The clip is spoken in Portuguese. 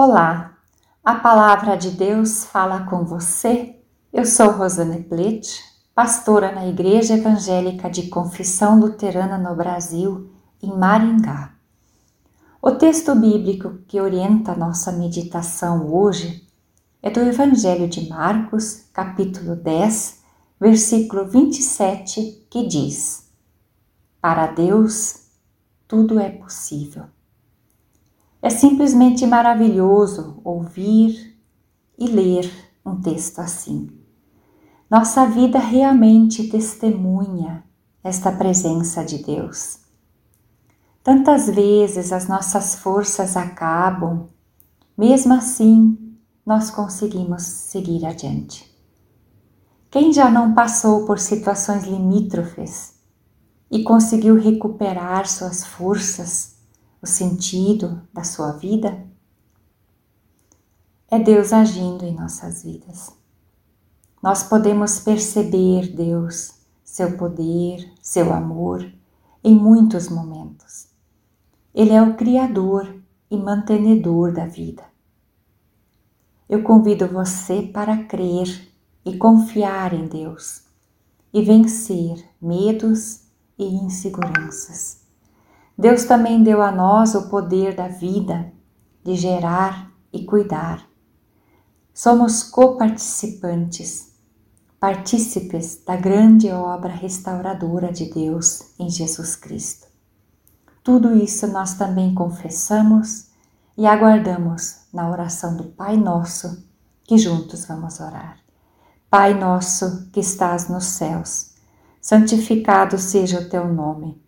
Olá, a palavra de Deus fala com você. Eu sou Rosane Plete, pastora na Igreja Evangélica de Confissão Luterana no Brasil, em Maringá. O texto bíblico que orienta nossa meditação hoje é do Evangelho de Marcos, capítulo 10, versículo 27, que diz: Para Deus tudo é possível. É simplesmente maravilhoso ouvir e ler um texto assim. Nossa vida realmente testemunha esta presença de Deus. Tantas vezes as nossas forças acabam, mesmo assim nós conseguimos seguir adiante. Quem já não passou por situações limítrofes e conseguiu recuperar suas forças o sentido da sua vida, é Deus agindo em nossas vidas. Nós podemos perceber Deus, seu poder, seu amor em muitos momentos. Ele é o Criador e mantenedor da vida. Eu convido você para crer e confiar em Deus e vencer medos e inseguranças. Deus também deu a nós o poder da vida, de gerar e cuidar. Somos coparticipantes, partícipes da grande obra restauradora de Deus em Jesus Cristo. Tudo isso nós também confessamos e aguardamos na oração do Pai Nosso, que juntos vamos orar. Pai nosso que estás nos céus, santificado seja o teu nome